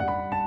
う